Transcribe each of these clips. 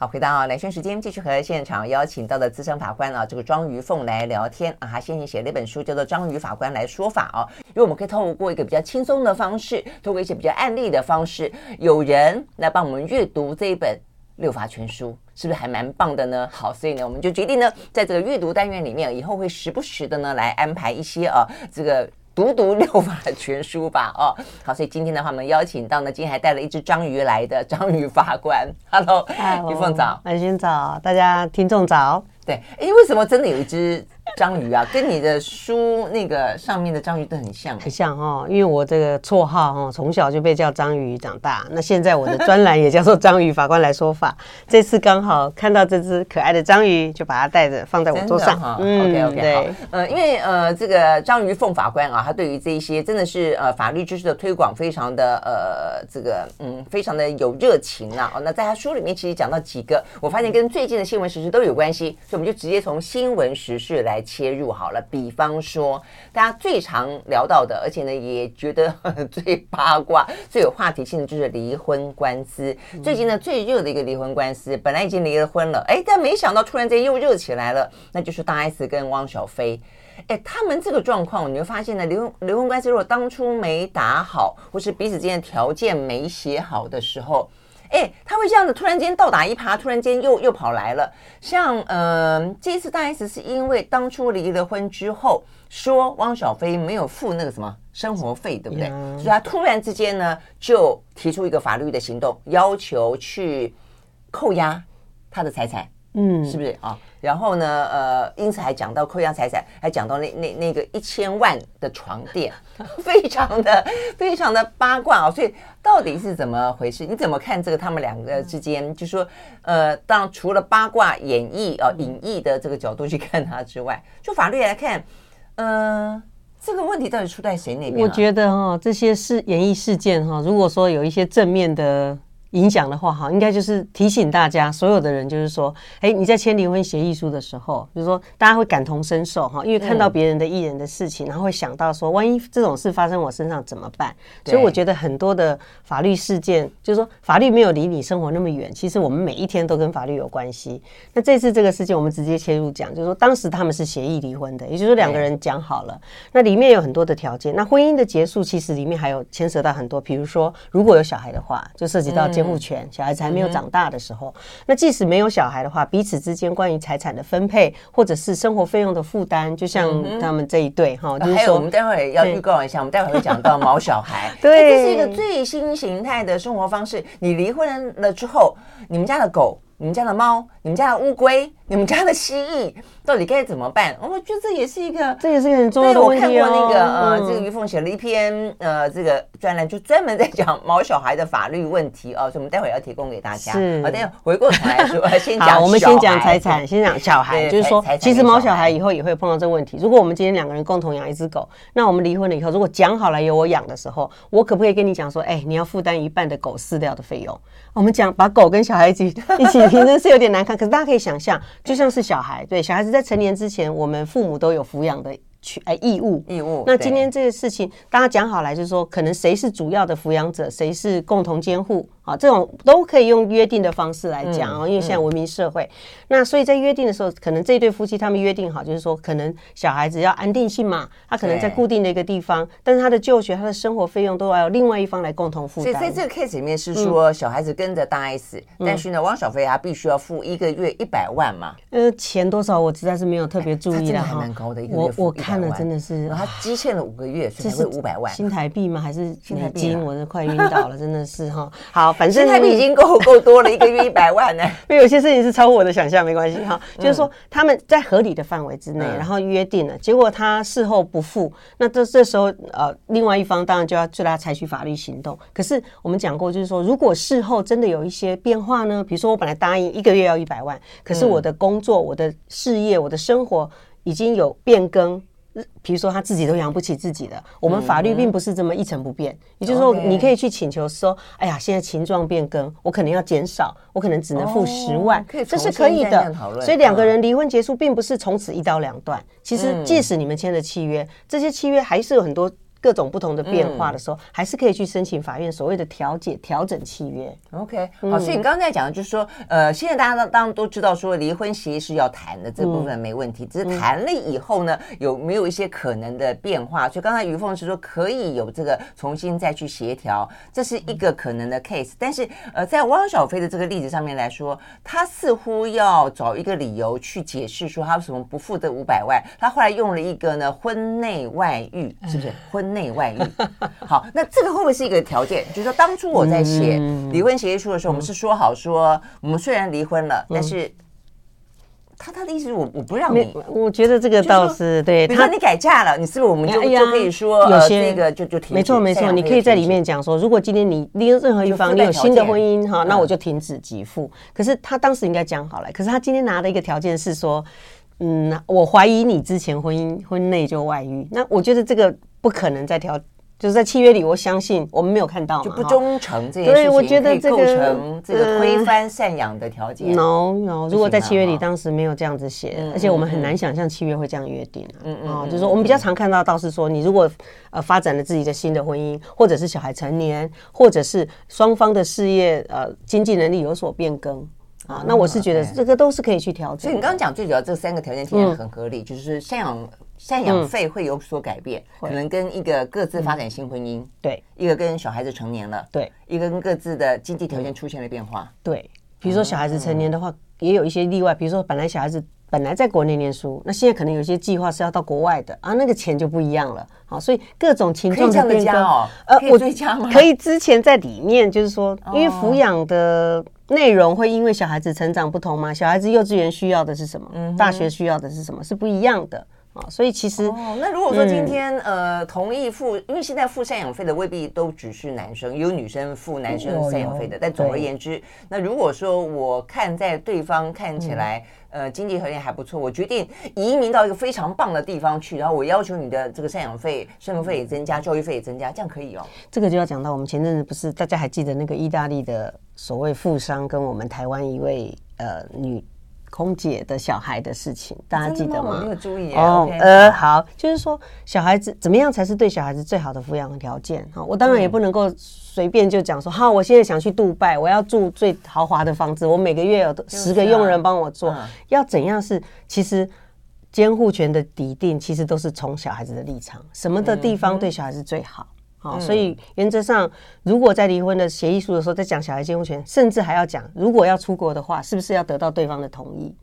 好，回到来宣时间，继续和现场邀请到的资深法官啊，这个庄瑜凤来聊天啊。他先前写了一本书，叫做《庄瑜法官来说法》哦。因为我们可以透过一个比较轻松的方式，透过一些比较案例的方式，有人来帮我们阅读这一本《六法全书》，是不是还蛮棒的呢？好，所以呢，我们就决定呢，在这个阅读单元里面，以后会时不时的呢来安排一些啊，这个。读读六法全书吧，哦，好，所以今天的话，我们邀请到呢，今天还带了一只章鱼来的章鱼法官，Hello，玉凤早，安心早，大家听众早，对，哎，为什么真的有一只？章鱼啊，跟你的书那个上面的章鱼都很像，很像哦。因为我这个绰号哈，从小就被叫章鱼长大。那现在我的专栏也叫做章鱼法官来说法。这次刚好看到这只可爱的章鱼，就把它带着放在我桌上。嗯，OK OK，对，好。呃，因为呃，这个章鱼凤法官啊，他对于这一些真的是呃法律知识的推广非常的呃这个嗯非常的有热情啊。哦，那在他书里面其实讲到几个，我发现跟最近的新闻时事都有关系，所以我们就直接从新闻时事来。切入好了，比方说大家最常聊到的，而且呢也觉得 最八卦、最有话题性的就是离婚官司。最近呢最热的一个离婚官司，本来已经离了婚了，哎，但没想到突然间又热起来了，那就是大 S 跟汪小菲。哎，他们这个状况，你会发现呢，离婚离婚官司如果当初没打好，或是彼此之间的条件没写好的时候。哎，他会这样子突然间倒打一耙，突然间又又跑来了。像嗯、呃，这一次大 S 是因为当初离了婚之后，说汪小菲没有付那个什么生活费，对不对？所以他突然之间呢，就提出一个法律的行动，要求去扣押他的财产。嗯，是不是啊？然后呢，呃，因此还讲到扣押财产，还讲到那那那个一千万的床垫，非常的非常的八卦啊。所以到底是怎么回事？你怎么看这个他们两个之间？就说，呃，当然除了八卦演绎啊、隐逸的这个角度去看他之外，就法律来看，嗯、呃，这个问题到底出在谁那边？我觉得哈，这些事演艺事件哈，如果说有一些正面的。影响的话，哈，应该就是提醒大家，所有的人，就是说，哎，你在签离婚协议书的时候，就是说，大家会感同身受，哈，因为看到别人的艺人的事情，然后会想到说，万一这种事发生我身上怎么办？所以我觉得很多的法律事件，就是说，法律没有离你生活那么远，其实我们每一天都跟法律有关系。那这次这个事件，我们直接切入讲，就是说，当时他们是协议离婚的，也就是说两个人讲好了，那里面有很多的条件。那婚姻的结束，其实里面还有牵涉到很多，比如说，如果有小孩的话，就涉及到。监护权，小孩子还没有长大的时候，那即使没有小孩的话，彼此之间关于财产的分配，或者是生活费用的负担，就像他们这一对哈，就是说，还有我们待会要预告一下，我们待会会讲到毛小孩，对，这是一个最新形态的生活方式。你离婚了之后，你们家的狗。你们家的猫，你们家的乌龟，你们家的蜥蜴，到底该怎么办？我觉得这也是一个，这也是一个很重要的问题哦。我看过那个呃，这个于凤写了一篇呃，这个专栏，就专门在讲毛小孩的法律问题哦。所以我们待会要提供给大家。是，好，等下回过头来说，先讲。我们先讲财产，先讲小孩，就是说，其实毛小孩以后也会碰到这个问题。如果我们今天两个人共同养一只狗，那我们离婚了以后，如果讲好了由我养的时候，我可不可以跟你讲说，哎，你要负担一半的狗饲料的费用？我们讲把狗跟小孩一起一起。平时是有点难看，可是大家可以想象，就像是小孩，对，小孩子在成年之前，我们父母都有抚养的。去哎，义务义务。那今天这个事情，大家讲好来，就是说，可能谁是主要的抚养者，谁是共同监护啊？这种都可以用约定的方式来讲哦。因为现在文明社会，那所以在约定的时候，可能这一对夫妻他们约定好，就是说，可能小孩子要安定性嘛，他可能在固定的一个地方，但是他的就学、他的生活费用都要有另外一方来共同负担。所以在这个 case 里面是说，小孩子跟着大 S，但是呢，汪小菲他必须要付一个月一百万嘛。呃，钱多少我实在是没有特别注意的哈。蛮高的一个月，我我看。了真的是，他积欠了五个月，所以才会五百万新台币吗？还是美金？我都快晕倒了，真的是哈。好，反正新台币已经够够多了，一个月 一百万呢。因为有些事情是超乎我的想象，没关系哈。就是说他们在合理的范围之内，然后约定了，结果他事后不付，那这这时候呃，另外一方当然就要对他采取法律行动。可是我们讲过，就是说如果事后真的有一些变化呢？比如说我本来答应一个月要一百万，可是我的工作、我的事业、我的生活已经有变更。比如说他自己都养不起自己的，我们法律并不是这么一成不变。也就是说，你可以去请求说，哎呀，现在情状变更，我可能要减少，我可能只能付十万，这是可以的。所以两个人离婚结束，并不是从此一刀两断。其实，即使你们签了契约，这些契约还是有很多。各种不同的变化的时候，嗯、还是可以去申请法院所谓的调解、调整契约。OK，好，所以你刚刚在讲的就是说，呃，现在大家当然都知道说离婚协议是要谈的，这部分没问题。嗯、只是谈了以后呢，有没有一些可能的变化？所以刚才于凤是说可以有这个重新再去协调，这是一个可能的 case。但是呃，在汪小菲的这个例子上面来说，他似乎要找一个理由去解释说他为什么不付这五百万。他后来用了一个呢，婚内外遇，是不是？婚 内外遇，好，那这个会不会是一个条件？就是说，当初我在写离婚协议书的时候，我们是说好说，我们虽然离婚了，但是他他的意思是我我不让你，我觉得这个倒是对。比如说你改嫁了，你是不是我们就就可以说有些那个就就停止？没错没错，你可以在里面讲说，如果今天你离了任何一方，你有新的婚姻哈，那我就停止给付。可是他当时应该讲好了，可是他今天拿的一个条件是说，嗯，我怀疑你之前婚姻婚内就外遇，那我觉得这个。不可能再调，就是在契约里，我相信我们没有看到就不忠诚这件事情，对，我觉得这个构成这个推翻赡养的条件。No No，如果在契约里当时没有这样子写，而且我们很难想象契约会这样约定啊。嗯嗯，就是说我们比较常看到，倒是说你如果呃发展了自己的新的婚姻，或者是小孩成年，或者是双方的事业呃经济能力有所变更啊，那我是觉得这个都是可以去调整。所以你刚刚讲最主要这三个条件听起来很合理，就是赡养。赡养费会有所改变，可能跟一个各自发展新婚姻，对，一个跟小孩子成年了，对，一个跟各自的经济条件出现了变化，对。比如说小孩子成年的话，也有一些例外，比如说本来小孩子本来在国内念书，那现在可能有些计划是要到国外的啊，那个钱就不一样了。好，所以各种情况的变更哦，呃，我追加吗？可以之前在里面就是说，因为抚养的内容会因为小孩子成长不同嘛，小孩子幼稚园需要的是什么，大学需要的是什么，是不一样的。所以其实哦，那如果说今天、嗯、呃同意付，因为现在付赡养费的未必都只是男生，有女生付男生赡养费的。但总而言之，那如果说我看在对方看起来、嗯、呃经济条件还不错，我决定移民到一个非常棒的地方去，然后我要求你的这个赡养费、生活费也增加，教育费也增加，这样可以哦。这个就要讲到我们前阵子不是大家还记得那个意大利的所谓富商跟我们台湾一位呃女。空姐的小孩的事情，大家记得吗？我没有注意哦。呃，好，就是说小孩子怎么样才是对小孩子最好的抚养条件？哈，我当然也不能够随便就讲说，好，我现在想去杜拜，我要住最豪华的房子，我每个月有十个佣人帮我做，要怎样是？其实监护权的底定，其实都是从小孩子的立场，什么的地方对小孩子最好？好，所以原则上，如果在离婚的协议书的时候，在讲小孩监护权，甚至还要讲，如果要出国的话，是不是要得到对方的同意？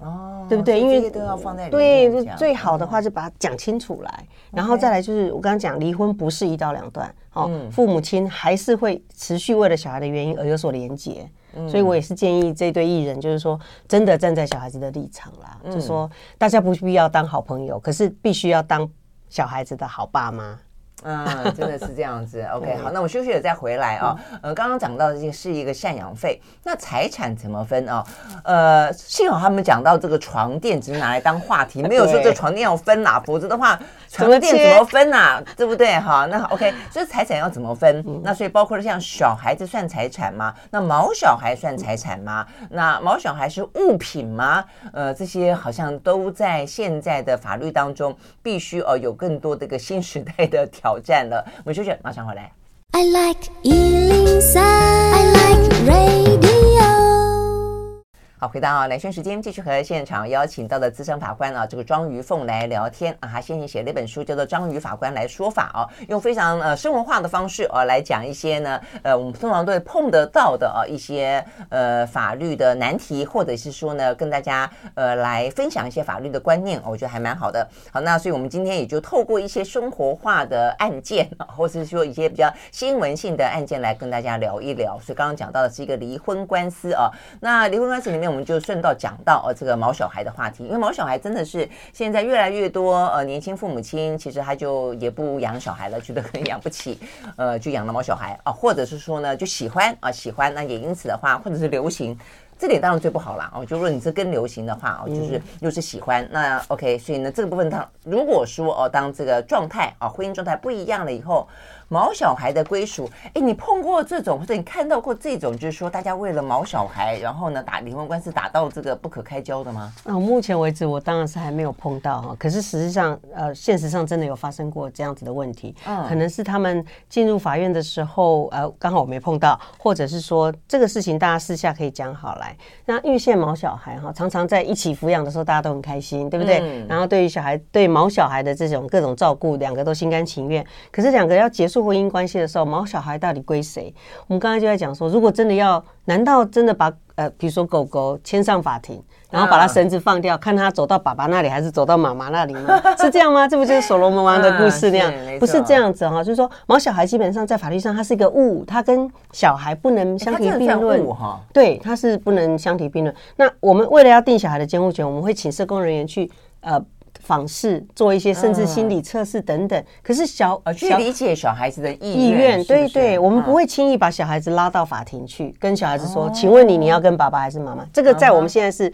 哦，对不对？因为都要放在对，最好的话就把它讲清楚来，然后再来就是我刚刚讲，离婚不是一刀两断，好，父母亲还是会持续为了小孩的原因而有所连结，所以我也是建议这对艺人，就是说真的站在小孩子的立场啦，就是说大家不必要当好朋友，可是必须要当小孩子的好爸妈。嗯，真的是这样子。OK，好，那我休息了再回来啊。呃，刚刚讲到的这个是一个赡养费，那财产怎么分啊？呃，幸好他们讲到这个床垫只是拿来当话题，没有说这床垫要分啊，否则的话床垫怎么分呐？对不对？哈，那 OK，所以财产要怎么分？那所以包括了像小孩子算财产吗？那毛小孩算财产吗？那毛小孩是物品吗？呃，这些好像都在现在的法律当中必须哦有更多的一个新时代的条。挑战了，我们休息，马上回来。I like 103, I like radio 好，回到兰萱时间，继续和现场邀请到的资深法官啊，这个庄瑜凤来聊天啊。他先前写了一本书，叫做《庄瑜法官来说法》啊，用非常呃生活化的方式啊来讲一些呢呃我们通常都会碰得到的啊一些呃法律的难题，或者是说呢跟大家呃来分享一些法律的观念，我觉得还蛮好的。好，那所以我们今天也就透过一些生活化的案件啊，或是说一些比较新闻性的案件来跟大家聊一聊。所以刚刚讲到的是一个离婚官司啊，那离婚官司里面。我们就顺道讲到呃这个毛小孩的话题，因为毛小孩真的是现在越来越多呃年轻父母亲其实他就也不养小孩了，觉得可能养不起，呃就养了毛小孩啊，或者是说呢就喜欢啊喜欢，那也因此的话或者是流行，这点当然最不好了哦，就说你这跟流行的话哦，就是又是喜欢，那 OK，所以呢这个部分它如果说哦当这个状态啊婚姻状态不一样了以后。毛小孩的归属。哎，你碰过这种，或者你看到过这种，就是说大家为了毛小孩，然后呢打离婚官司打到这个不可开交的吗？啊，目前为止我当然是还没有碰到哈。可是实际上，呃，现实上真的有发生过这样子的问题。嗯，可能是他们进入法院的时候，呃，刚好我没碰到，或者是说这个事情大家私下可以讲好来。那因为现毛小孩哈，常常在一起抚养的时候，大家都很开心，对不对？嗯、然后对于小孩，对毛小孩的这种各种照顾，两个都心甘情愿。可是两个要结束婚姻关系的时候，毛小孩到底归谁？我们刚才就在讲说，如果真的要，难道真的把呃，比如说狗狗牵上法庭，然后把它绳子放掉，啊、看它走到爸爸那里还是走到妈妈那里吗？是这样吗？这不就是所罗门王的故事那样？啊、不是这样子哈，就是说毛小孩基本上在法律上它是一个物，它跟小孩不能相提并论哈。对，它是不能相提并论。那我们为了要定小孩的监护权，我们会请社工人员去呃。访视，做一些甚至心理测试等等。可是小呃，去理解小孩子的意意愿，对对，我们不会轻易把小孩子拉到法庭去，跟小孩子说，请问你，你要跟爸爸还是妈妈？这个在我们现在是。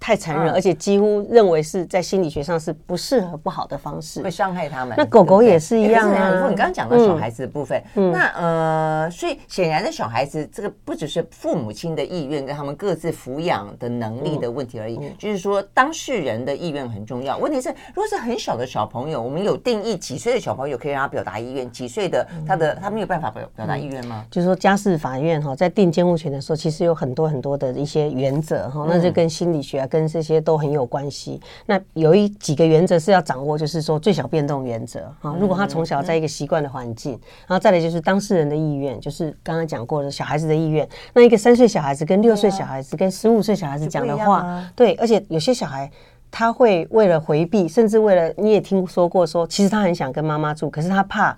太残忍，而且几乎认为是在心理学上是不适合、不好的方式，会伤害他们。那狗狗也是一样啊。你刚刚讲到小孩子的部分，那呃，所以显然的小孩子这个不只是父母亲的意愿跟他们各自抚养的能力的问题而已，就是说当事人的意愿很重要。问题是，如果是很小的小朋友，我们有定义几岁的小朋友可以让他表达意愿，几岁的他的他没有办法表表达意愿吗？就是说家事法院哈，在定监护权的时候，其实有很多很多的一些原则哈，那就跟心理学啊。跟这些都很有关系。那有一几个原则是要掌握，就是说最小变动原则啊。如果他从小在一个习惯的环境，然后再来就是当事人的意愿，就是刚刚讲过的小孩子的意愿。那一个三岁小孩子跟六岁小孩子跟十五岁小孩子讲的话，对，而且有些小孩他会为了回避，甚至为了你也听说过说，其实他很想跟妈妈住，可是他怕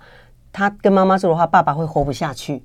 他跟妈妈住的话，爸爸会活不下去。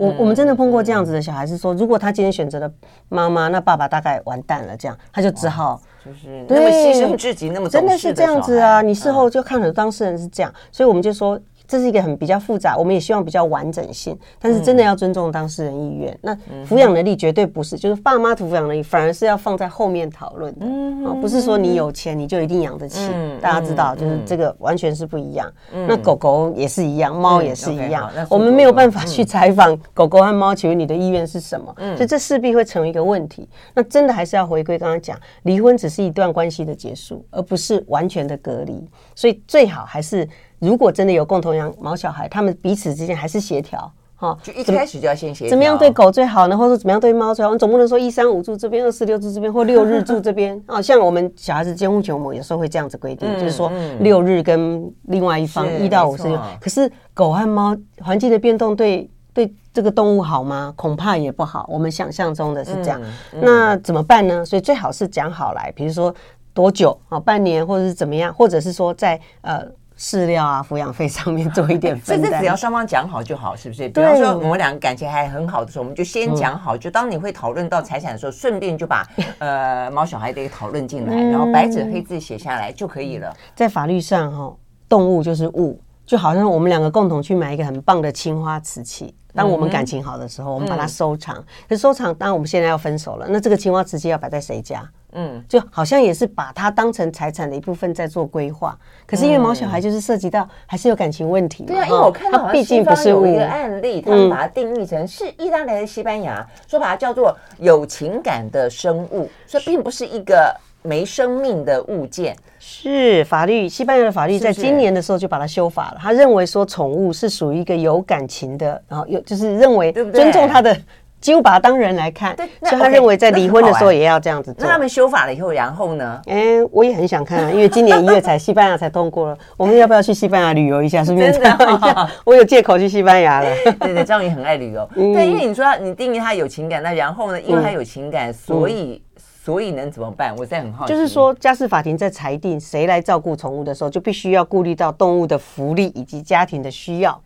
我我们真的碰过这样子的小孩，是说如果他今天选择了妈妈，那爸爸大概完蛋了，这样他就只好就是那么牺牲自己，那么真的是这样子啊！你事后就看了当事人是这样，所以我们就说。这是一个很比较复杂，我们也希望比较完整性，但是真的要尊重当事人意愿。那抚养能力绝对不是，就是爸妈抚养能力反而是要放在后面讨论的啊，不是说你有钱你就一定养得起。大家知道，就是这个完全是不一样。那狗狗也是一样，猫也是一样。我们没有办法去采访狗狗和猫，请问你的意愿是什么？所以这势必会成为一个问题。那真的还是要回归刚刚讲，离婚只是一段关系的结束，而不是完全的隔离。所以最好还是。如果真的有共同养毛小孩，他们彼此之间还是协调，哈，就一开始就要先协调，怎么样对狗最好呢？或者怎么样对猫最好？你总不能说一三五住这边，二四六住这边，或六日住这边啊。像我们小孩子监护权，我们有时候会这样子规定，嗯、就是说六日跟另外一方一到五是六。可是狗和猫环境的变动对对这个动物好吗？恐怕也不好。我们想象中的是这样，嗯嗯、那怎么办呢？所以最好是讲好来，比如说多久啊，半年或者是怎么样，或者是说在呃。饲料啊，抚养费上面做一点 分担，只要双方讲好就好，是不是？比方说我们两个感情还很好的时候，我们就先讲好，就当你会讨论到财产的时候，顺便就把 呃毛小孩的讨论进来，然后白纸黑字写下来就可以了。在法律上，哈，动物就是物，就好像我们两个共同去买一个很棒的青花瓷器，当我们感情好的时候，我们把它收藏。可是收藏，当然我们现在要分手了，那这个青花瓷器要摆在谁家？嗯，就好像也是把它当成财产的一部分在做规划，可是因为毛小孩就是涉及到还是有感情问题。对啊，因为我看到毕竟不是有一个案例，他们把它定义成是意大利还是西班牙，说把它叫做有情感的生物，所以并不是一个没生命的物件。是法律，西班牙的法律在今年的时候就把它修法了，他认为说宠物是属于一个有感情的，然后有就是认为尊重它的。几乎把他当人来看，对，所以他认为在离婚的时候也要这样子做。那他们修法了以后，然后呢？哎，我也很想看啊，因为今年一月才 西班牙才通过了，我们要不要去西班牙旅游一下？顺便参观一下。我有借口去西班牙了。对对，张宇很爱旅游。对，因为你说你定义他有情感，那然后呢？因为他有情感，所以所以能怎么办？我现在很好奇。就是说，家事法庭在裁定谁来照顾宠物的时候，就必须要顾虑到动物的福利以及家庭的需要。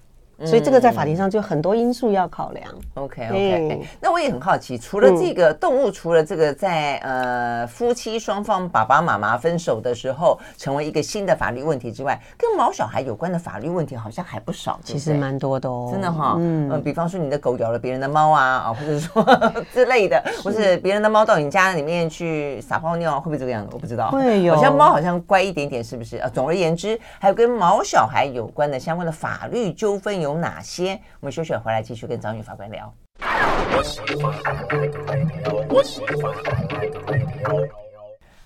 所以这个在法庭上就很多因素要考量。OK OK，那我也很好奇，除了这个动物，除了这个在呃夫妻双方爸爸妈妈分手的时候成为一个新的法律问题之外，跟毛小孩有关的法律问题好像还不少。其实蛮多的哦，真的哈。嗯，比方说你的狗咬了别人的猫啊啊，或者说之类的，或是别人的猫到你家里面去撒泡尿，会不会这个样子？我不知道。会有。好像猫好像乖一点点，是不是？啊，总而言之，还有跟毛小孩有关的相关的法律纠纷。有哪些？我们休选回来继续跟张宇法官聊。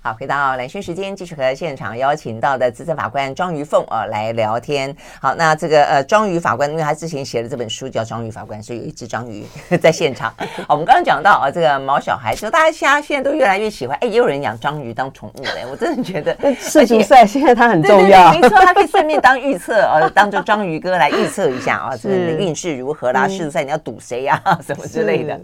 好，回到蓝轩时间，继续和现场邀请到的资深法官庄瑜凤啊来聊天。好，那这个呃庄瑜法官，因为他之前写了这本书叫《庄瑜法官》，所以有一只章鱼在现场。好，我们刚刚讲到啊，这个毛小孩，就大家现在现在都越来越喜欢，哎，也有人养章鱼当宠物嘞。我真的觉得世足赛现在它很重要，没错，它可以顺便当预测啊，当做章鱼哥来预测一下啊，这个你的运势如何啦？世足赛你要赌谁呀？什么之类的。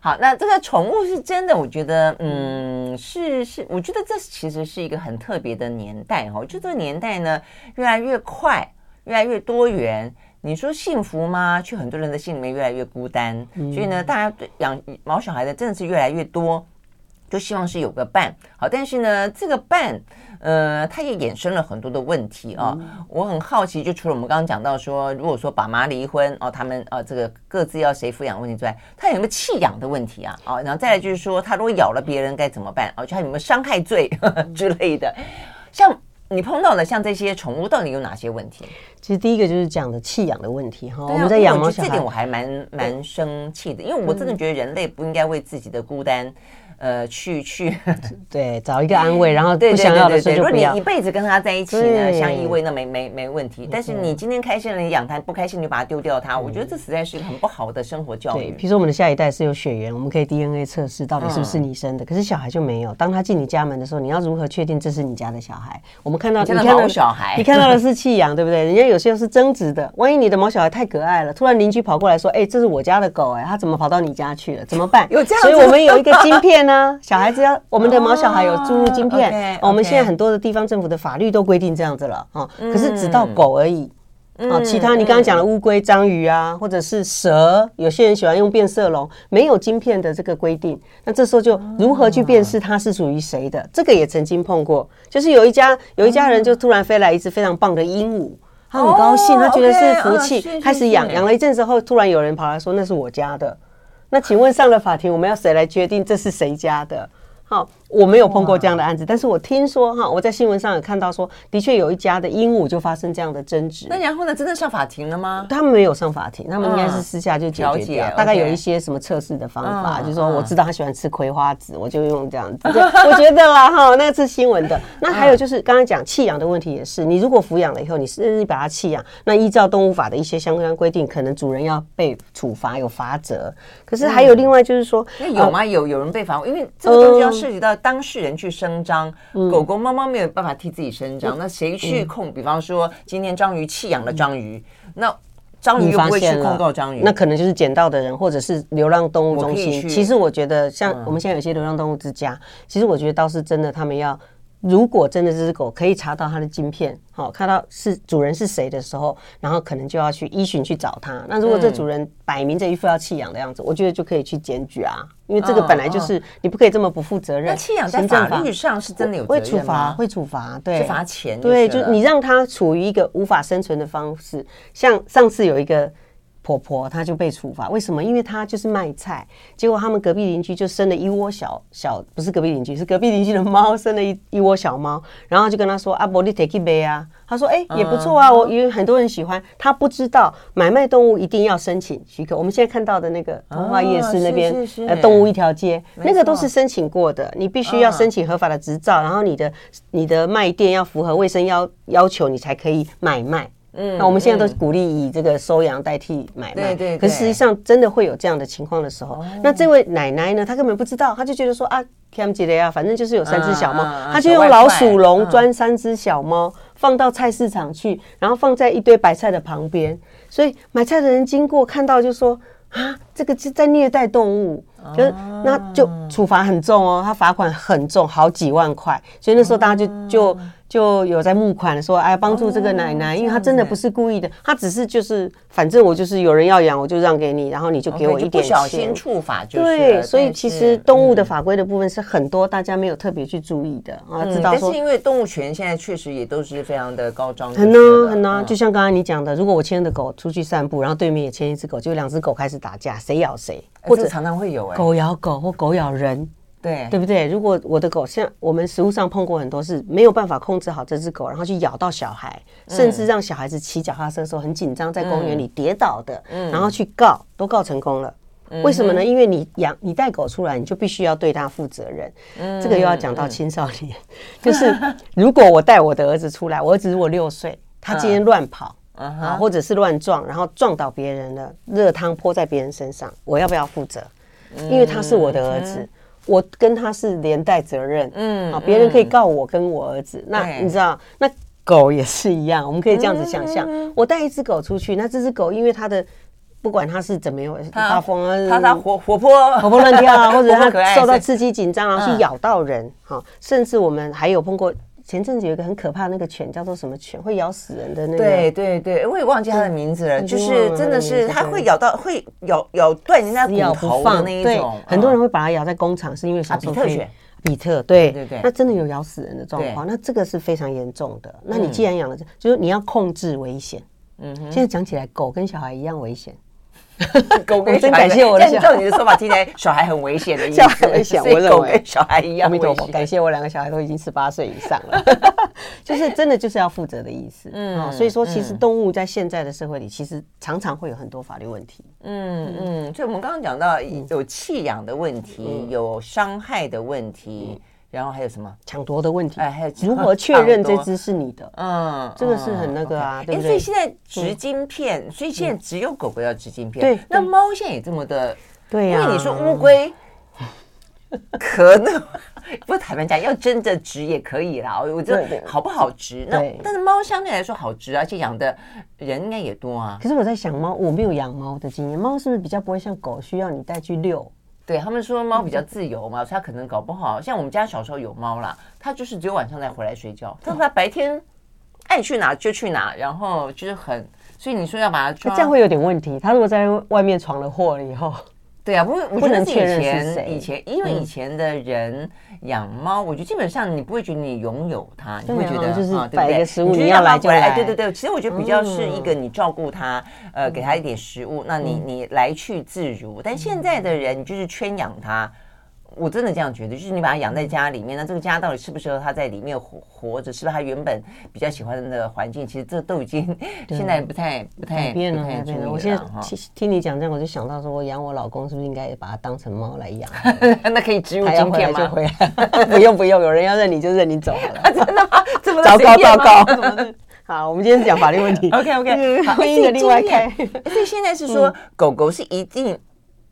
好，那这个宠物是真的，我觉得，嗯，是是，我觉得。这其实是一个很特别的年代哈，就这个年代呢，越来越快，越来越多元。你说幸福吗？却很多人的心里面越来越孤单。所以呢，大家对养毛小孩的真的是越来越多，就希望是有个伴。好，但是呢，这个伴。呃，它也衍生了很多的问题啊。嗯、我很好奇，就除了我们刚刚讲到说，如果说爸妈离婚哦，他们呃这个各自要谁抚养问题之外，他有没有弃养的问题啊？哦，然后再来就是说，他如果咬了别人该怎么办？哦，就他有没有伤害罪呵 呵之类的？像你碰到的像这些宠物，到底有哪些问题？其实第一个就是讲的弃养的问题哈。啊、我们在养猫小孩，这点我还蛮蛮生气的，因为我真的觉得人类不应该为自己的孤单。呃，去去，对，找一个安慰，然后不想要的时候就不要。如果你一辈子跟他在一起呢，相依为那没没没问题。但是你今天开心了，你养他；不开心，你把它丢掉它。我觉得这实在是一个很不好的生活教育。比如说我们的下一代是有血缘，我们可以 DNA 测试到底是不是你生的。可是小孩就没有。当他进你家门的时候，你要如何确定这是你家的小孩？我们看到你看到小孩，你看到的是弃养，对不对？人家有些是争执的。万一你的毛小孩太可爱了，突然邻居跑过来说：“哎，这是我家的狗，哎，它怎么跑到你家去了？怎么办？” 有这样，所以我们有一个晶片呢，小孩子要。我们的毛小孩有注入晶片，oh, okay, okay. 我们现在很多的地方政府的法律都规定这样子了啊，可是只到狗而已啊，其他你刚刚讲的乌龟、章鱼啊，或者是蛇，有些人喜欢用变色龙，没有晶片的这个规定，那这时候就如何去辨识它是属于谁的？这个也曾经碰过，就是有一家有一家人就突然飞来一只非常棒的鹦鹉，他很高兴，他觉得是福气，开始养，养了一阵之后，突然有人跑来说那是我家的，那请问上了法庭，我们要谁来决定这是谁家的？好。我没有碰过这样的案子，但是我听说哈，我在新闻上有看到说，的确有一家的鹦鹉就发生这样的争执。那然后呢，真的上法庭了吗？他们没有上法庭，他们应该是私下就解决掉。嗯、大概有一些什么测试的方法，嗯、就是说我知道他喜欢吃葵花籽，嗯、我就用这样子。我觉得啦哈，那个是新闻的。那还有就是刚刚讲弃养的问题也是，你如果抚养了以后，你是把它弃养，那依照动物法的一些相关规定，可能主人要被处罚有罚则。可是还有另外就是说，有吗？有有人被罚？因为这个东西要涉及到当事人去。声张，狗狗、猫猫没有办法替自己声张，嗯、那谁去控？比方说，今天章鱼弃养了章鱼，嗯、那章鱼又不会去控告章鱼，那可能就是捡到的人，或者是流浪动物中心。其实我觉得，像我们现在有些流浪动物之家，嗯、其实我觉得倒是真的，他们要。如果真的这只狗可以查到它的晶片，好看到是主人是谁的时候，然后可能就要去依循去找它。那如果这主人摆明这一副要弃养的样子，我觉得就可以去检举啊，因为这个本来就是你不可以这么不负责任。那弃养在法律上是真的有会处罚，会处罚，对，罚钱。对，就你让它处于一个无法生存的方式，像上次有一个。婆婆她就被处罚，为什么？因为她就是卖菜，结果他们隔壁邻居就生了一窝小小，不是隔壁邻居，是隔壁邻居的猫生了一一窝小猫，然后就跟他说：“阿伯，你 take it 啊。”他说：“哎，也不错啊，我因为很多人喜欢。”他不知道买卖动物一定要申请许可。我们现在看到的那个通化夜市那边，呃，动物一条街，那个都是申请过的，你必须要申请合法的执照，然后你的你的卖店要符合卫生要要求，你才可以买卖。嗯，那我们现在都是鼓励以这个收养代替买卖，对对。可是实际上真的会有这样的情况的时候，那这位奶奶呢，她根本不知道，她就觉得说啊，Cam 姐的呀，反正就是有三只小猫，她就用老鼠笼装三只小猫，放到菜市场去，然后放在一堆白菜的旁边，所以买菜的人经过看到就说啊，这个是在虐待动物，就是那就处罚很重哦，他罚款很重，好几万块，所以那时候大家就就。就有在募款说，哎，帮助这个奶奶，因为她真的不是故意的，她只是就是，反正我就是有人要养，我就让给你，然后你就给我一点钱。不小心触法就是。对，所以其实动物的法规的部分是很多大家没有特别去注意的啊。知道说，但是因为动物权现在确实也都是非常的高涨。很呢，很呢，就像刚刚你讲的，如果我牵着狗出去散步，然后对面也牵一只狗，就两只狗开始打架，谁咬谁，或者常常会有哎，狗咬狗或狗咬人。对对不对？如果我的狗像我们食物上碰过很多是没有办法控制好这只狗，然后去咬到小孩，嗯、甚至让小孩子骑脚踏车的时候很紧张，在公园里跌倒的，嗯、然后去告都告成功了。嗯、为什么呢？因为你养你带狗出来，你就必须要对它负责任。嗯、这个又要讲到青少年，嗯、就是如果我带我的儿子出来，我儿子如果六岁，他今天乱跑。嗯啊，uh. 或者是乱撞，然后撞倒别人了，热汤泼在别人身上，我要不要负责？因为他是我的儿子，嗯、我跟他是连带责任。嗯，啊，别人可以告我跟我儿子，嗯、那你知道，那狗也是一样，我们可以这样子想象，嗯、我带一只狗出去，那这只狗因为它的不管它是怎么样，发疯啊，它它活活泼。活泼乱跳啊，或者它受到刺激紧张然后去咬到人，哈、嗯，甚至我们还有碰过。前阵子有一个很可怕的那个犬，叫做什么犬？会咬死人的那个？对对对，我也忘记它的名字了。就是真的是它会咬到，会咬咬断人家骨头的那一种。很多人会把它咬在工厂，是因为小时候比特犬，比特对对对，那真的有咬死人的状况，那这个是非常严重的。那你既然养了这，就是你要控制危险。嗯，现在讲起来，狗跟小孩一样危险。狗跟小孩，但照你的说法听起来，小孩很危险的意思。很危险，我认为 小孩一样危险。感谢我两个小孩都已经十八岁以上了，就是真的就是要负责的意思。嗯，所以说其实动物在现在的社会里，其实常常会有很多法律问题。嗯嗯，所以我们刚刚讲到有弃养的问题，有伤害的问题。然后还有什么抢夺的问题？哎，还有如何确认这只是你的？嗯，这个是很那个啊，对不对？所以现在植晶片，所以现在只有狗狗要植晶片。对，那猫现在也这么的？对呀。因为你说乌龟，可能不是台湾家要真的植也可以啦。我觉得好不好植？那但是猫相对来说好植，而且养的人应该也多啊。可是我在想，猫我没有养猫的经验，猫是不是比较不会像狗需要你带去遛？对他们说猫比较自由嘛，所以它可能搞不好。像我们家小时候有猫啦，它就是只有晚上才回来睡觉，但是它白天爱去哪就去哪，然后就是很，所以你说要把它抓，这样会有点问题。它如果在外面闯了祸了以后。对啊，不，我觉得以前以前，因为以前的人养猫，我觉得基本上你不会觉得你拥有它，你会觉得就是摆个食物，你要来就来。对对对，其实我觉得比较是一个你照顾它，呃，给它一点食物，那你你来去自如。但现在的人，你就是圈养它。我真的这样觉得，就是你把它养在家里面，那这个家到底适不适合它在里面活活着？是不是它原本比较喜欢的环境？其实这都已经 现在不太不太变了，改变了。我现在听你讲这样，我就想到说，我养我老公是不是应该也把它当成猫来养？那可以植入晶片吗？不用不用，有人要认你就认你走好了。真的吗？这么糟糕糟糕！好，我们今天是讲法律问题。OK OK，婚姻的另外开。所以现在是说，狗狗是一定。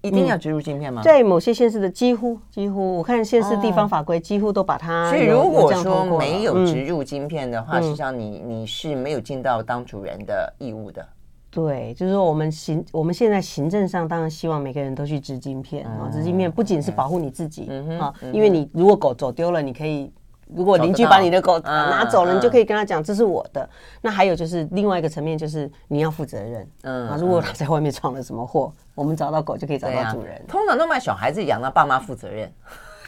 一定要植入晶片吗？在某些县市的几乎几乎，我看县市地方法规几乎都把它。所以如果说没有植入晶片的话，实际上你你是没有尽到当主人的义务的。对，就是说我们行我们现在行政上当然希望每个人都去植晶片啊，植晶片不仅是保护你自己啊，因为你如果狗走丢了，你可以。如果邻居把你的狗拿走了，你就可以跟他讲这是我的。那还有就是另外一个层面，就是你要负责任。嗯，啊，如果他在外面闯了什么祸，我们找到狗就可以找到主人。通常都把小孩子养到爸妈负责任，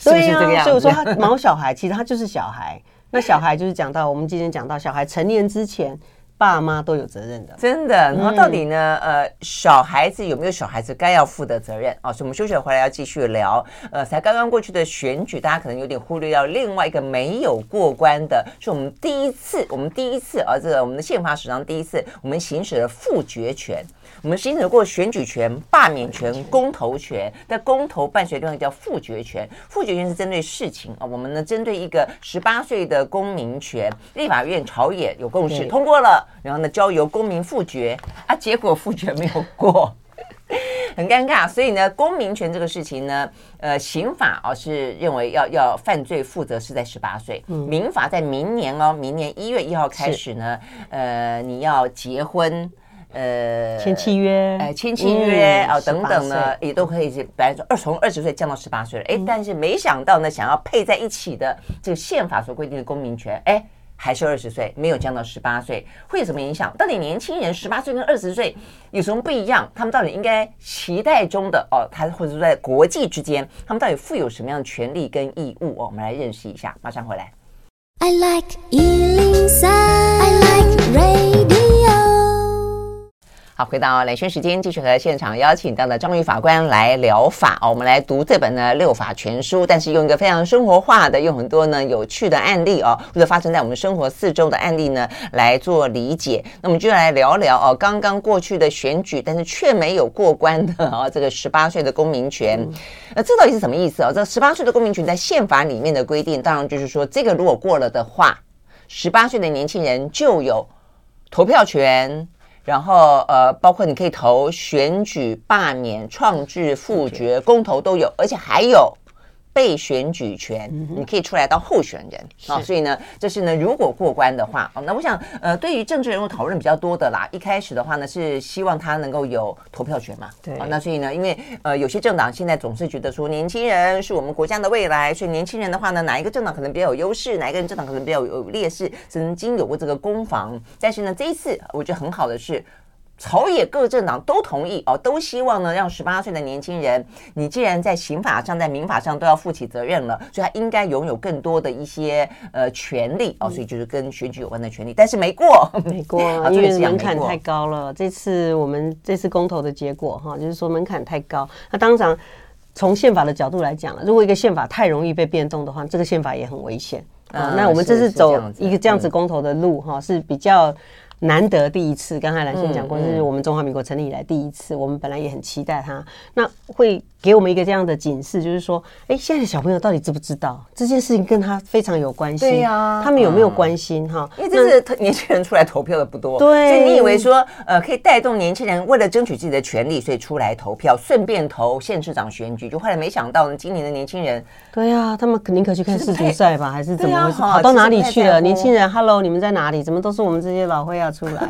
对呀。所以我说他毛小孩，其实他就是小孩。那小孩就是讲到我们今天讲到小孩成年之前。爸妈都有责任的，真的。然后到底呢？嗯、呃，小孩子有没有小孩子该要负的责任啊？所以我们休息回来要继续聊。呃，才刚刚过去的选举，大家可能有点忽略掉另外一个没有过关的，是我们第一次，我们第一次啊，这个我们的宪法史上第一次，我们行使了复决权。我们行使过选举权、罢免权、公投权，但公投伴随另外一个叫复决权。复决权是针对事情啊，我们呢针对一个十八岁的公民权，立法院朝野有共识通过了，然后呢交由公民复决。啊，结果复决没有过，很尴尬。所以呢，公民权这个事情呢，呃，刑法啊是认为要要犯罪负责是在十八岁，民法在明年哦，明年一月一号开始呢，呃，你要结婚。呃，签契约，哎，签契约啊，等等呢，也都可以是，本来说二从二十岁降到十八岁。了，哎，但是没想到呢，想要配在一起的这个宪法所规定的公民权，哎，还是二十岁，没有降到十八岁，会有什么影响？到底年轻人十八岁跟二十岁有什么不一样？他们到底应该期待中的哦，他或者说在国际之间，他们到底负有什么样的权利跟义务？哦，我们来认识一下，马上回来。I like 103, I like radio 好，回到兰萱时间，继续和现场邀请到的张宇法官来聊法哦。我们来读这本呢《六法全书》，但是用一个非常生活化的，用很多呢有趣的案例哦，或者发生在我们生活四周的案例呢来做理解。那我们就来聊聊哦，刚刚过去的选举，但是却没有过关的哦，这个十八岁的公民权，那、嗯、这到底是什么意思哦？这十八岁的公民权在宪法里面的规定，当然就是说，这个如果过了的话，十八岁的年轻人就有投票权。然后呃，包括你可以投选举、罢免、创制、复决、公投都有，而且还有被选举权，你可以出来当候选人啊。所以呢，这是呢，如果过关的话，哦，那我想呃，对于政治人物讨论比较多的啦。一开始的话呢，是希望他能够有投票权嘛。对。那所以呢，因为呃，有些政党现在总是觉得说，年轻人是我们国家的未来，所以年轻人的话呢，哪一个政党可能比较有优势，哪一个人政党可能比较有劣势，曾经有过这个攻防。但是呢，这一次我觉得很好的是。朝野各政党都同意哦，都希望呢，让十八岁的年轻人，你既然在刑法上、在民法上都要负起责任了，所以他应该拥有更多的一些呃权利哦，所以就是跟选举有关的权利，但是没过，没过，因为门槛太高了。这次我们这次公投的结果哈，就是说门槛太高。那当然，从宪法的角度来讲了，如果一个宪法太容易被变动的话，这个宪法也很危险啊。那我们这次走一个这样子公投的路哈，是比较。难得第一次，刚才兰心讲过，这是我们中华民国成立以来第一次，我们本来也很期待它。那会给我们一个这样的警示，就是说，哎，现在的小朋友到底知不知道这件事情跟他非常有关系？对呀，他们有没有关心哈？因为这是年轻人出来投票的不多，对，所以你以为说，呃，可以带动年轻人为了争取自己的权利，所以出来投票，顺便投县市长选举，就后来没想到呢，今年的年轻人，对呀，他们肯定可去看世足赛吧，还是怎么回事？跑到哪里去了？年轻人，Hello，你们在哪里？怎么都是我们这些老灰要出来？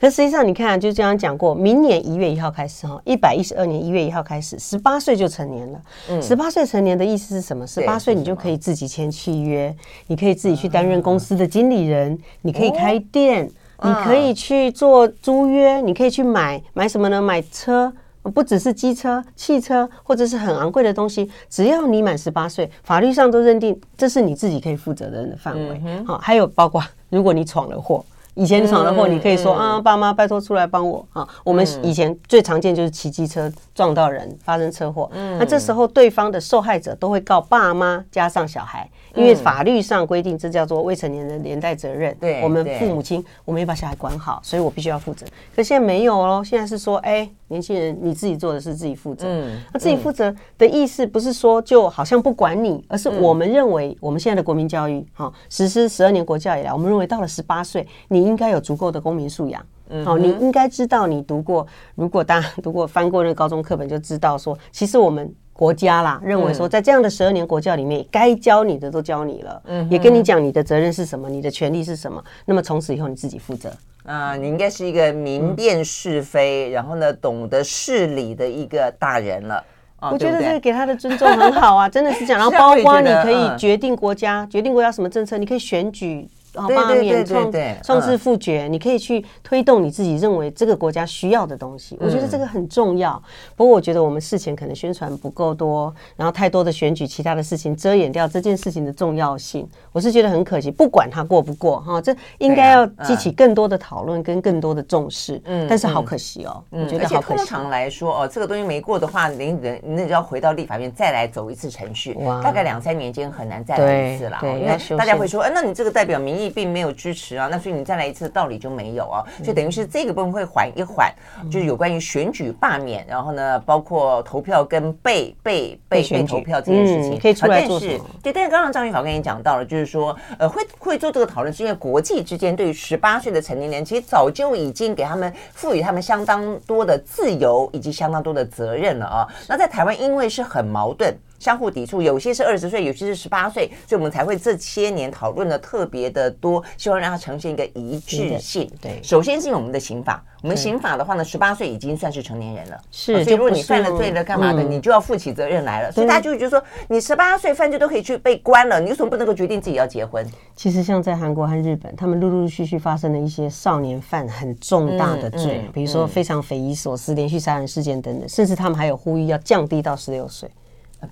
可实际上，你看，就这样讲过，明年一月一号开始哈，一百一十二年一月一号开始，十八岁就成年了。十八岁成年的意思是什么？十八岁你就可以自己签契约，你可以自己去担任公司的经理人，你可以开店，你可以去做租约，你可以去买买什么呢？买车，不只是机车、汽车，或者是很昂贵的东西，只要你满十八岁，法律上都认定这是你自己可以负责任的范围。好，还有包括如果你闯了祸。以前闯了祸，你可以说啊，爸妈拜托出来帮我啊。我们以前最常见就是骑机车撞到人，发生车祸。那这时候对方的受害者都会告爸妈加上小孩，因为法律上规定这叫做未成年人连带责任。对，我们父母亲我没把小孩管好，所以我必须要负责。可现在没有喽，现在是说，哎，年轻人你自己做的事自己负责。嗯，那自己负责的意思不是说就好像不管你，而是我们认为我们现在的国民教育哈，实施十二年国教以来，我们认为到了十八岁你。应该有足够的公民素养，嗯好，你应该知道，你读过，如果大家读过翻过那个高中课本，就知道说，其实我们国家啦，认为说，在这样的十二年国教里面，该教你的都教你了，嗯，也跟你讲你的责任是什么，你的权利是什么，那么从此以后你自己负责。啊，你应该是一个明辨是非，然后呢，懂得事理的一个大人了。我觉得这个给他的尊重很好啊，真的是这样。然后包括你可以决定国家，决定国家什么政策，你可以选举。然后罢免创创制复决，你可以去推动你自己认为这个国家需要的东西。我觉得这个很重要。不过我觉得我们事前可能宣传不够多，然后太多的选举其他的事情遮掩掉这件事情的重要性。我是觉得很可惜。不管它过不过哈，这应该要激起更多的讨论跟更多的重视。嗯，但是好可惜哦。我觉得好可惜。通常来说哦，这个东西没过的话，您人那就要回到立法院再来走一次程序，大概两三年间很难再来一次了。因为大家会说，哎，那你这个代表民意。并没有支持啊，那所以你再来一次道理就没有啊，所以等于是这个部分会缓一缓，就是有关于选举罢免，然后呢，包括投票跟被被被被投票这件事情，可以出来做什么？对，但是刚刚张玉法跟你讲到了，就是说，呃，会会做这个讨论，是因为国际之间对于十八岁的成年人，其实早就已经给他们赋予他们相当多的自由以及相当多的责任了啊。那在台湾，因为是很矛盾。相互抵触，有些是二十岁，有些是十八岁，所以我们才会这些年讨论的特别的多，希望让它呈现一个一致性。对，首先是因为我们的刑法，我们刑法的话呢，十八岁已经算是成年人了，是。所以如果你犯了罪了，干嘛的，你就要负起责任来了。所以大家就会觉得说，你十八岁犯罪都可以去被关了，你为什么不能够决定自己要结婚？其实像在韩国和日本，他们陆陆续续发生了一些少年犯很重大的罪，比如说非常匪夷所思连续杀人事件等等，甚至他们还有呼吁要降低到十六岁。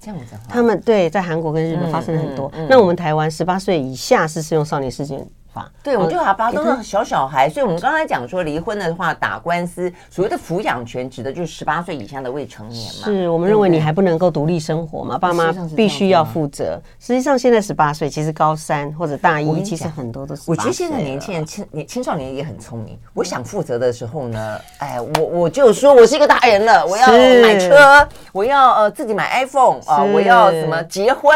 这样子，他们对在韩国跟日本发生了很多。那我们台湾十八岁以下是适用少年事件法。对，我就把它当成小小孩。所以我们刚才讲说，离婚的话打官司，所谓的抚养权指的就是十八岁以下的未成年嘛。是我们认为你还不能够独立生活嘛，爸妈必须要负责。实际上现在十八岁，其实高三或者大一，其实很多都是。我觉得现在年轻人青年青少年也很聪明。我想负责的时候呢，哎，我我就说我是一个大人了，我要买车，我要呃自己买 iPhone 啊，我要什么结婚。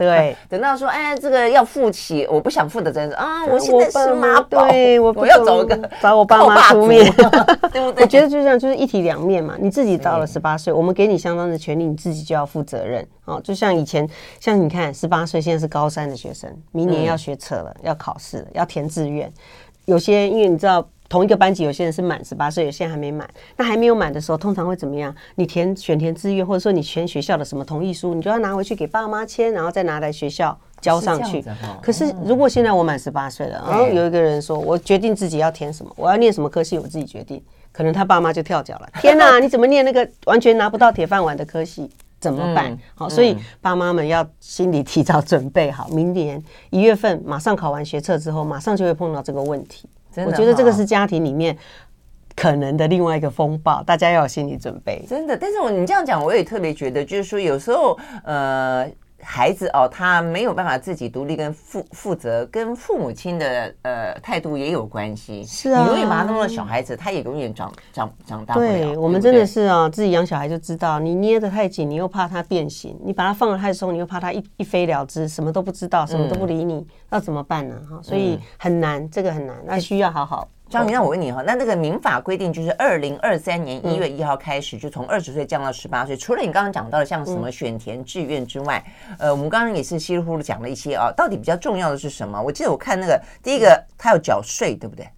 对，等到说，哎，这个要负起我不想负的责任啊，我现在是妈宝，对，我我要找一个找我爸妈出面，对不对？我觉得就这样，就是一体两面嘛。你自己到了十八岁，我们给你相当的权利，你自己就要负责任。哦，就像以前，像你看，十八岁现在是高三的学生，明年要学车了，要考试了，要填志愿。有些因为你知道。同一个班级，有些人是满十八岁，有些人还没满。那还没有满的时候，通常会怎么样？你填选填志愿，或者说你填学校的什么同意书，你就要拿回去给爸妈签，然后再拿来学校交上去。是可是如果现在我满十八岁了，然后有一个人说，我决定自己要填什么，我要念什么科系，我自己决定。可能他爸妈就跳脚了。天哪，你怎么念那个完全拿不到铁饭碗的科系？怎么办？好，所以爸妈们要心里提早准备好，明年一月份马上考完学测之后，马上就会碰到这个问题。我觉得这个是家庭里面可能的另外一个风暴，大家要有心理准备。真的，但是我你这样讲，我也特别觉得，就是说有时候呃。孩子哦，他没有办法自己独立跟负负责，跟父母亲的呃态度也有关系。是啊，你永远把他当做小孩子，他也永远长长长大不了。对，对我们真的是啊，自己养小孩就知道，你捏得太紧，你又怕他变形；你把他放得太松，你又怕他一一飞了之，什么都不知道，什么都不理你，那、嗯、怎么办呢？哈，所以很难，这个很难，那需要好好。张明，那我问你哈，那那个民法规定就是二零二三年一月一号开始，就从二十岁降到十八岁。除了你刚刚讲到的像什么选填志愿之外，呃，我们刚刚也是稀里糊涂讲了一些啊，到底比较重要的是什么？我记得我看那个第一个，他要缴税，对不对？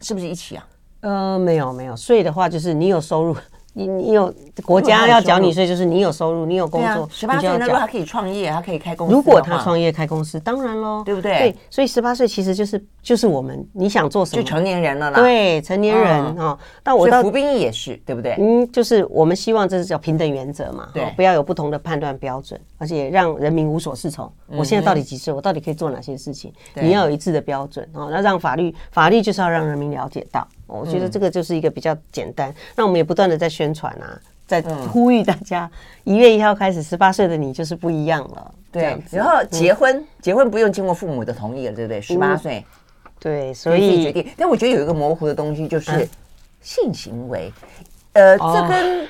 是不是一起啊？呃，没有没有，税的话就是你有收入。你你有国家要缴你税，就是你有收入，你有工作，十八岁那时候他可以创业，他可以开公司。如果他创业开公司，当然喽，对不对？对，所以十八岁其实就是就是我们你想做什么，就成年人了啦。对，成年人哦。但我到服兵役也是，对不对？嗯，就是我们希望这是叫平等原则嘛，对，不要有不同的判断标准，而且让人民无所适从。我现在到底几岁？我到底可以做哪些事情？你要有一致的标准哦。那让法律法律就是要让人民了解到，我觉得这个就是一个比较简单。那我们也不断的在宣传啊。在呼吁大家，一月一号开始，十八岁的你就是不一样了。对，然后结婚，结婚不用经过父母的同意了，对不对？十八岁，对，所以决定。但我觉得有一个模糊的东西，就是性行为。呃，这跟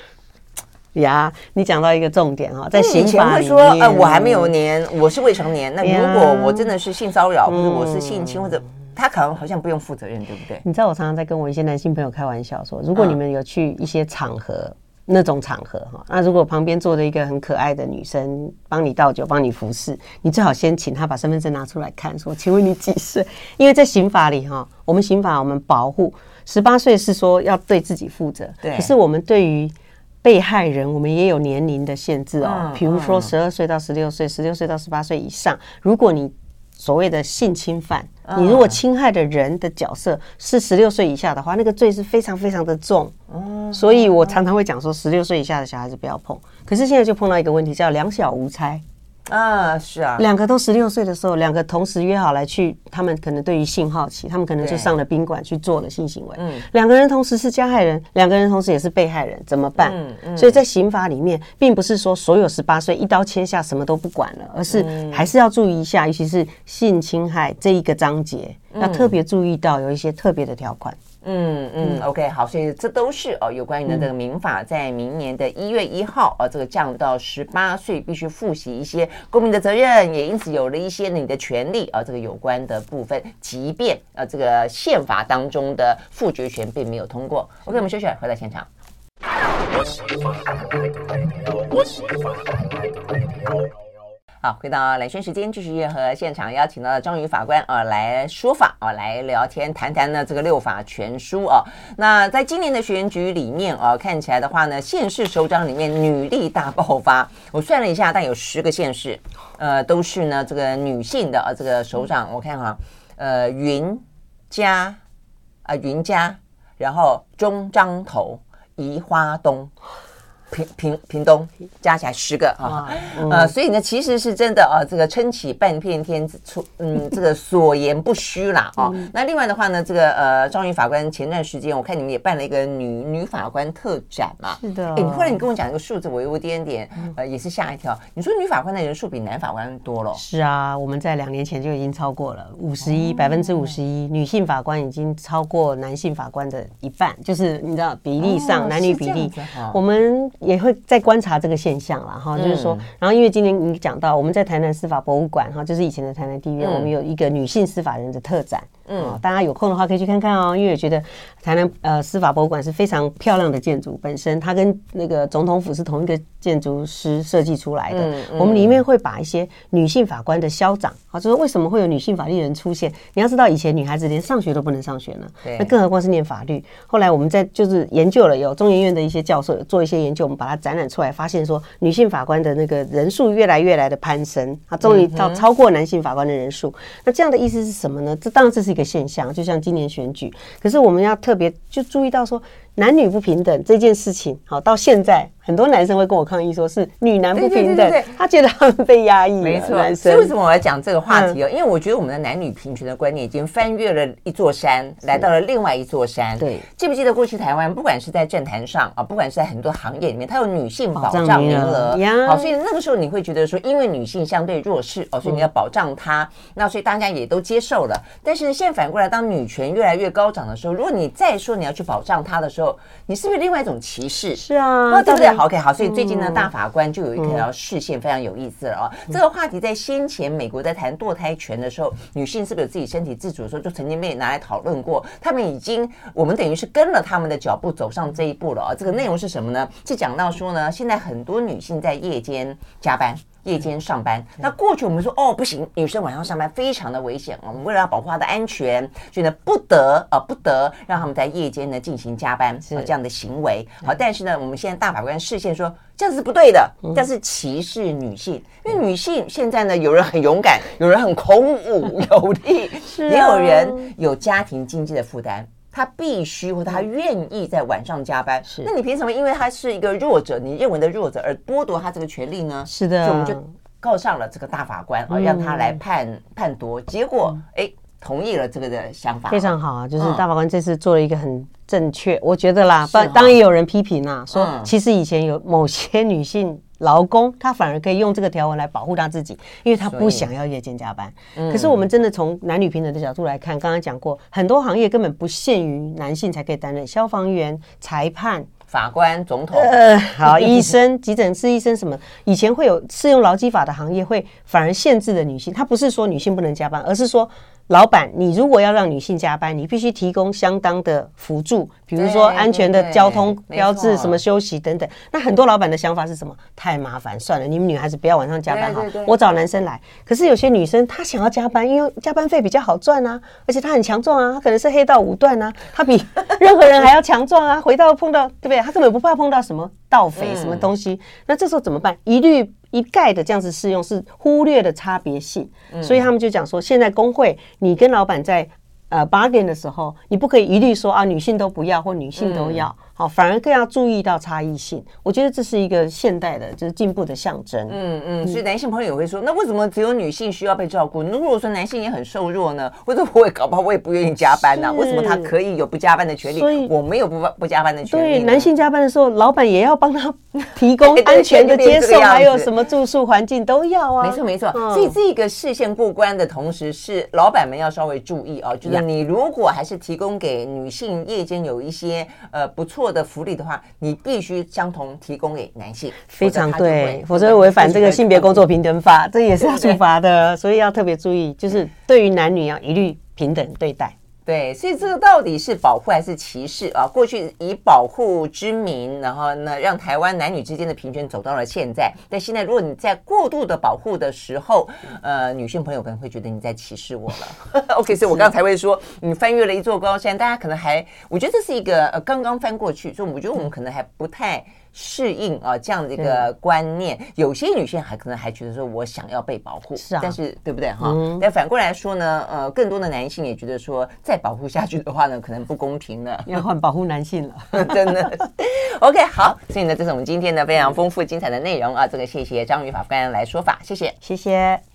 呀，你讲到一个重点哈，在刑法里面，会说，呃，我还没有年，我是未成年。那如果我真的是性骚扰，或者我是性侵，或者他可能好像不用负责任，对不对？你知道，我常常在跟我一些男性朋友开玩笑说，如果你们有去一些场合。那种场合哈，那如果旁边坐着一个很可爱的女生帮你倒酒、帮你服侍，你最好先请她把身份证拿出来看，说：“请问你几岁？”因为在刑法里哈，我们刑法我们保护十八岁是说要对自己负责，对。可是我们对于被害人，我们也有年龄的限制哦。比如说十二岁到十六岁，十六岁到十八岁以上，如果你所谓的性侵犯，你如果侵害的人的角色是十六岁以下的话，那个罪是非常非常的重。所以我常常会讲说，十六岁以下的小孩子不要碰。可是现在就碰到一个问题，叫两小无猜。啊，是啊，两个都十六岁的时候，两个同时约好来去，他们可能对于性好奇，他们可能就上了宾馆去做了性行为。嗯，两个人同时是加害人，两个人同时也是被害人，怎么办？嗯嗯。所以在刑法里面，并不是说所有十八岁一刀切下什么都不管了，而是还是要注意一下，尤其是性侵害这一个章节，要特别注意到有一些特别的条款。嗯嗯嗯，OK，好，所以这都是哦，有关于呢这个民法在明年的一月一号，呃、嗯哦，这个降到十八岁必须负起一些公民的责任，也因此有了一些你的权利啊、哦，这个有关的部分，即便呃这个宪法当中的复决权并没有通过。OK，我们休息，回到现场。好，回到兰萱时间，继续和现场邀请到的张宇法官啊、来说法啊、来聊天，谈谈呢这个六法全书啊、那在今年的选举里面啊、看起来的话呢，县市首长里面女力大爆发。我算了一下，但有十个县市，呃，都是呢这个女性的啊这个首长。我看哈，呃，云嘉啊云嘉，然后中彰投、宜花东。屏屏屏东加起来十个啊，嗯、呃，所以呢，其实是真的啊，这个撑起半片天，出嗯，这个所言不虚啦啊。嗯、那另外的话呢，这个呃，张宇法官前段时间我看你们也办了一个女女法官特展嘛，是的。哎，你后来你跟我讲一个数字，我有点点呃，也是吓一跳。你说女法官的人数比男法官多了？是啊，我们在两年前就已经超过了五十一百分之五十一，女性法官已经超过男性法官的一半，就是你知道比例上、哦、男女比例，我们。也会在观察这个现象了哈，就是说，然后因为今天你讲到我们在台南司法博物馆哈，就是以前的台南地院，我们有一个女性司法人的特展，嗯，大家有空的话可以去看看哦，因为我觉得台南呃司法博物馆是非常漂亮的建筑，本身它跟那个总统府是同一个建筑师设计出来的，我们里面会把一些女性法官的消长，啊，就是为什么会有女性法律人出现？你要知道以前女孩子连上学都不能上学呢，那更何况是念法律。后来我们在就是研究了，有中研院的一些教授做一些研究。我们把它展览出来，发现说女性法官的那个人数越来越来的攀升，啊，终于到超过男性法官的人数。那这样的意思是什么呢？这当然这是一个现象，就像今年选举。可是我们要特别就注意到说。男女不平等这件事情，好，到现在很多男生会跟我抗议，说是女男不平等，他觉得他们被压抑。没错，所以为什么我要讲这个话题哦？因为我觉得我们的男女平权的观念已经翻越了一座山，来到了另外一座山。对，记不记得过去台湾，不管是在政坛上啊，不管是在很多行业里面，它有女性保障名额。好，所以那个时候你会觉得说，因为女性相对弱势哦，所以你要保障她。那所以大家也都接受了。但是呢，现在反过来，当女权越来越高涨的时候，如果你再说你要去保障她的时候，你是不是另外一种歧视？是啊，对不对？好，OK，好。所以最近呢，大法官就有一条视线非常有意思了啊。这个话题在先前美国在谈堕胎权的时候，女性是不是有自己身体自主的时候，就曾经被拿来讨论过。他们已经，我们等于是跟了他们的脚步走上这一步了啊。这个内容是什么呢？是讲到说呢，现在很多女性在夜间加班。夜间上班，那过去我们说哦不行，女生晚上上班非常的危险，我们为了要保护她的安全，所以呢不得呃不得让他们在夜间呢进行加班是。这样的行为。好，但是呢我们现在大法官视线说这样是不对的，这是歧视女性，因为女性现在呢有人很勇敢，有人很孔武 有力，也有人有家庭经济的负担。他必须或他愿意在晚上加班，是。那你凭什么？因为他是一个弱者，你认为的弱者而剥夺他这个权利呢？是的，所以我们就告上了这个大法官啊，让他来判判夺。结果，哎，同意了这个的想法，非常好啊。就是大法官这次做了一个很正确，我觉得啦。当当然也有人批评啊，说其实以前有某些女性。劳工他反而可以用这个条文来保护他自己，因为他不想要夜间加班。嗯、可是我们真的从男女平等的角度来看，刚刚讲过，很多行业根本不限于男性才可以担任，消防员、裁判、法官、总统。呃，好，医生、急诊室医生什么，以前会有适用劳基法的行业，会反而限制了女性。他不是说女性不能加班，而是说。老板，你如果要让女性加班，你必须提供相当的辅助，比如说安全的交通标志、什么休息等等。那很多老板的想法是什么？太麻烦，算了，你们女孩子不要晚上加班哈，我找男生来。可是有些女生她想要加班，因为加班费比较好赚啊，而且她很强壮啊，她可能是黑道五段啊，她比 任何人还要强壮啊。回到碰到对不对？她根本不怕碰到什么盗匪什么东西。那这时候怎么办？一律。一概的这样子适用是忽略了差别性，所以他们就讲说，现在工会你跟老板在呃 bargain 的时候，你不可以一律说啊女性都不要或女性都要。好，反而更要注意到差异性。我觉得这是一个现代的，就是进步的象征。嗯嗯，所以男性朋友也会说，那为什么只有女性需要被照顾？如果说男性也很瘦弱呢？或者我也搞不好我也不愿意加班呢？为什么他可以有不加班的权利？所以我没有不不加班的权利。对，男性加班的时候，老板也要帮他 提供安全的接送，还有什么住宿环境都要啊。没错没错。所以这个视线过关的同时，是老板们要稍微注意啊，就是你如果还是提供给女性夜间有一些呃不错。的福利的话，你必须相同提供给男性，非常对，否则违反这个性别工作平等法，这也是要处罚的，所以要特别注意，就是对于男女要一律平等对待。对，所以这个到底是保护还是歧视啊？过去以保护之名，然后呢，让台湾男女之间的平权走到了现在。但现在，如果你在过度的保护的时候，呃，女性朋友可能会觉得你在歧视我了。OK，所以我刚才会说，你翻越了一座高山，大家可能还，我觉得这是一个呃刚刚翻过去，所以我觉得我们可能还不太。适应啊这样的一个观念。有些女性还可能还觉得说我想要被保护，是啊，但是对不对哈？但反过来说呢，呃，更多的男性也觉得说再保护下去的话呢，可能不公平了，要换保护男性了，真的。OK，好，所以呢，这是我们今天的非常丰富精彩的内容啊，这个谢谢张宇法官来说法，谢谢，谢谢。